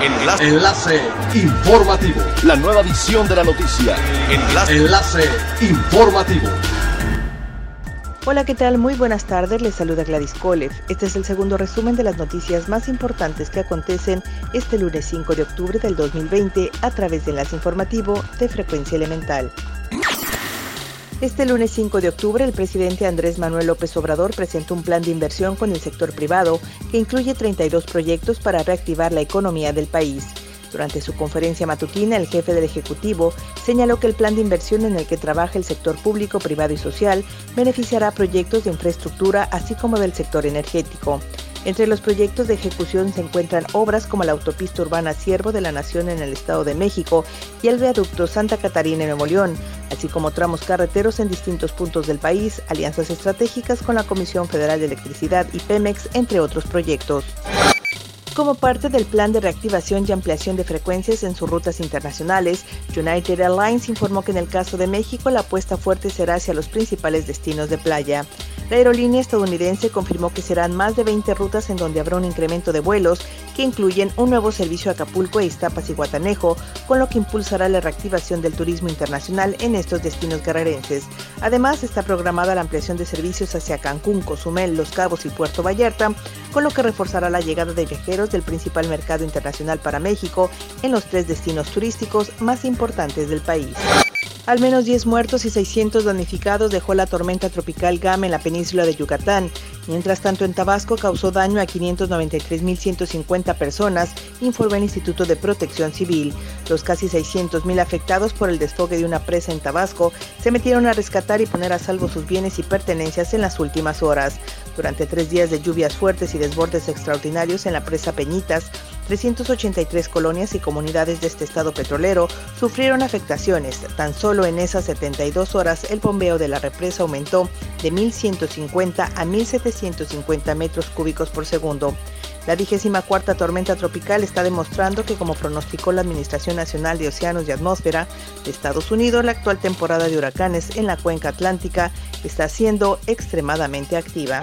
Enlace. Enlace informativo. La nueva edición de la noticia. Enlace. Enlace informativo. Hola, ¿qué tal? Muy buenas tardes, les saluda Gladys Kolev. Este es el segundo resumen de las noticias más importantes que acontecen este lunes 5 de octubre del 2020 a través de Enlace Informativo de Frecuencia Elemental. Este lunes 5 de octubre, el presidente Andrés Manuel López Obrador presentó un plan de inversión con el sector privado que incluye 32 proyectos para reactivar la economía del país. Durante su conferencia matutina, el jefe del Ejecutivo señaló que el plan de inversión en el que trabaja el sector público, privado y social beneficiará proyectos de infraestructura así como del sector energético. Entre los proyectos de ejecución se encuentran obras como la autopista urbana Siervo de la Nación en el Estado de México y el viaducto Santa Catarina en Nuevo así como tramos carreteros en distintos puntos del país, alianzas estratégicas con la Comisión Federal de Electricidad y Pemex, entre otros proyectos. Como parte del plan de reactivación y ampliación de frecuencias en sus rutas internacionales, United Airlines informó que en el caso de México la apuesta fuerte será hacia los principales destinos de playa. La aerolínea estadounidense confirmó que serán más de 20 rutas en donde habrá un incremento de vuelos que incluyen un nuevo servicio a Acapulco, Iztapas y Guatanejo, con lo que impulsará la reactivación del turismo internacional en estos destinos guerrerenses. Además, está programada la ampliación de servicios hacia Cancún, Cozumel, Los Cabos y Puerto Vallarta, con lo que reforzará la llegada de viajeros del principal mercado internacional para México en los tres destinos turísticos más importantes del país. Al menos 10 muertos y 600 damnificados dejó la tormenta tropical Gama en la península de Yucatán. Mientras tanto, en Tabasco causó daño a 593.150 personas, informó el Instituto de Protección Civil. Los casi 600.000 afectados por el desfogue de una presa en Tabasco se metieron a rescatar y poner a salvo sus bienes y pertenencias en las últimas horas. Durante tres días de lluvias fuertes y desbordes extraordinarios en la presa Peñitas, 383 colonias y comunidades de este estado petrolero sufrieron afectaciones. Tan solo en esas 72 horas el bombeo de la represa aumentó de 1.150 a 1.750 metros cúbicos por segundo. La vigésima cuarta tormenta tropical está demostrando que, como pronosticó la Administración Nacional de Océanos y Atmósfera de Estados Unidos, la actual temporada de huracanes en la cuenca atlántica está siendo extremadamente activa.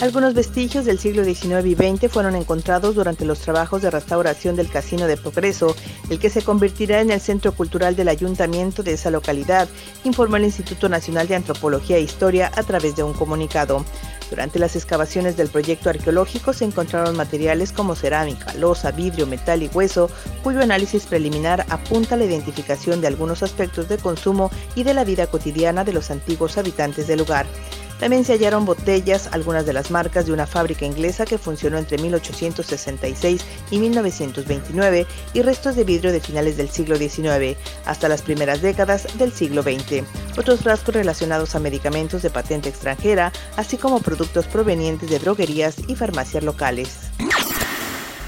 Algunos vestigios del siglo XIX y XX fueron encontrados durante los trabajos de restauración del Casino de Progreso, el que se convertirá en el centro cultural del ayuntamiento de esa localidad, informó el Instituto Nacional de Antropología e Historia a través de un comunicado. Durante las excavaciones del proyecto arqueológico se encontraron materiales como cerámica, losa, vidrio, metal y hueso, cuyo análisis preliminar apunta a la identificación de algunos aspectos de consumo y de la vida cotidiana de los antiguos habitantes del lugar. También se hallaron botellas, algunas de las marcas de una fábrica inglesa que funcionó entre 1866 y 1929 y restos de vidrio de finales del siglo XIX hasta las primeras décadas del siglo XX. Otros frascos relacionados a medicamentos de patente extranjera, así como productos provenientes de droguerías y farmacias locales.